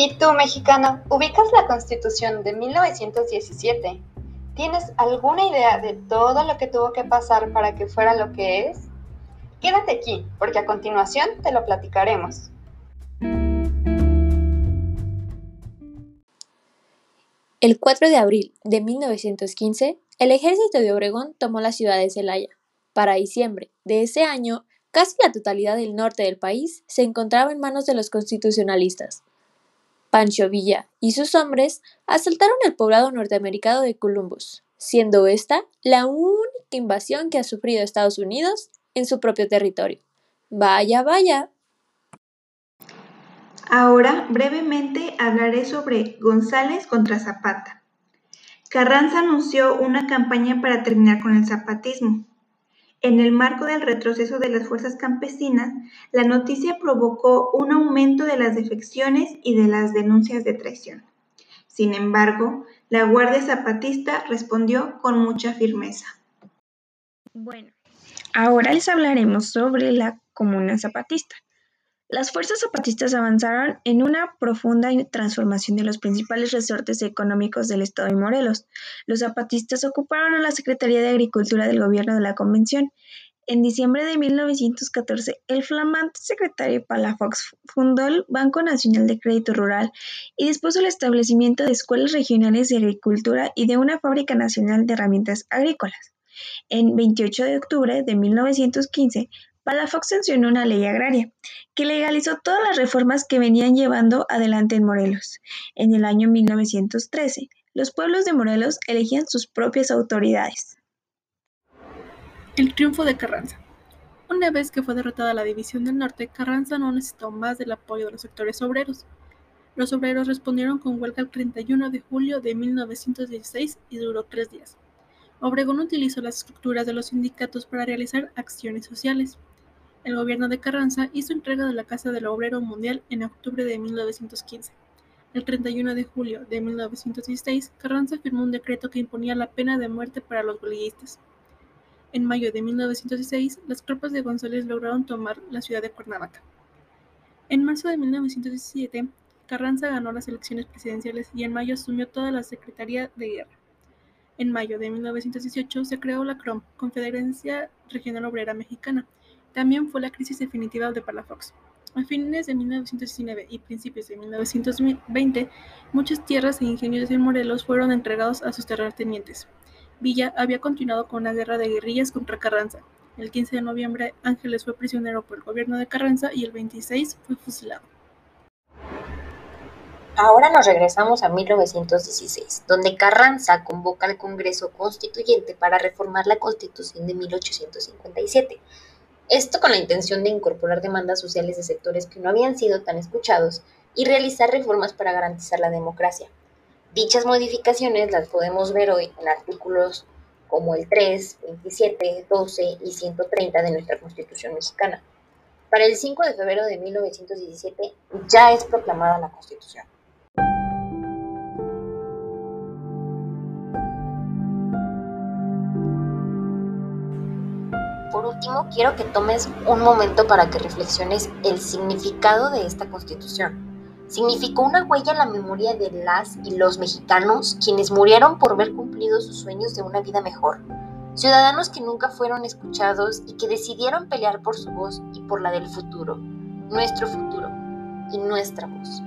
¿Y tú, mexicano, ubicas la Constitución de 1917? ¿Tienes alguna idea de todo lo que tuvo que pasar para que fuera lo que es? Quédate aquí, porque a continuación te lo platicaremos. El 4 de abril de 1915, el ejército de Obregón tomó la ciudad de Celaya. Para diciembre de ese año, casi la totalidad del norte del país se encontraba en manos de los constitucionalistas. Pancho Villa y sus hombres asaltaron el poblado norteamericano de Columbus, siendo esta la única invasión que ha sufrido Estados Unidos en su propio territorio. Vaya, vaya. Ahora brevemente hablaré sobre González contra Zapata. Carranza anunció una campaña para terminar con el zapatismo. En el marco del retroceso de las fuerzas campesinas, la noticia provocó un aumento de las defecciones y de las denuncias de traición. Sin embargo, la Guardia Zapatista respondió con mucha firmeza. Bueno, ahora les hablaremos sobre la Comuna Zapatista. Las fuerzas zapatistas avanzaron en una profunda transformación de los principales resortes económicos del estado de Morelos. Los zapatistas ocuparon la Secretaría de Agricultura del gobierno de la Convención. En diciembre de 1914, el flamante secretario Palafox fundó el Banco Nacional de Crédito Rural y dispuso el establecimiento de escuelas regionales de agricultura y de una fábrica nacional de herramientas agrícolas. En 28 de octubre de 1915, Palafox sancionó una ley agraria que legalizó todas las reformas que venían llevando adelante en Morelos. En el año 1913, los pueblos de Morelos elegían sus propias autoridades. El triunfo de Carranza. Una vez que fue derrotada la División del Norte, Carranza no necesitó más del apoyo de los sectores obreros. Los obreros respondieron con huelga el 31 de julio de 1916 y duró tres días. Obregón utilizó las estructuras de los sindicatos para realizar acciones sociales. El gobierno de Carranza hizo entrega de la Casa del Obrero Mundial en octubre de 1915. El 31 de julio de 1916, Carranza firmó un decreto que imponía la pena de muerte para los huelguistas. En mayo de 1916, las tropas de González lograron tomar la ciudad de Cuernavaca. En marzo de 1917, Carranza ganó las elecciones presidenciales y en mayo asumió toda la Secretaría de Guerra. En mayo de 1918 se creó la CROM, Confederación Regional Obrera Mexicana, también fue la crisis definitiva de Palafox. A fines de 1919 y principios de 1920, muchas tierras e ingenios de Morelos fueron entregados a sus terratenientes. Villa había continuado con la guerra de guerrillas contra Carranza. El 15 de noviembre, Ángeles fue prisionero por el gobierno de Carranza y el 26 fue fusilado. Ahora nos regresamos a 1916, donde Carranza convoca al Congreso Constituyente para reformar la Constitución de 1857 esto con la intención de incorporar demandas sociales de sectores que no habían sido tan escuchados y realizar reformas para garantizar la democracia. Dichas modificaciones las podemos ver hoy en artículos como el 3, 27, 12 y 130 de nuestra Constitución mexicana. Para el 5 de febrero de 1917 ya es proclamada la Constitución. Último, quiero que tomes un momento para que reflexiones el significado de esta constitución. Significó una huella en la memoria de las y los mexicanos quienes murieron por ver cumplido sus sueños de una vida mejor. Ciudadanos que nunca fueron escuchados y que decidieron pelear por su voz y por la del futuro, nuestro futuro y nuestra voz.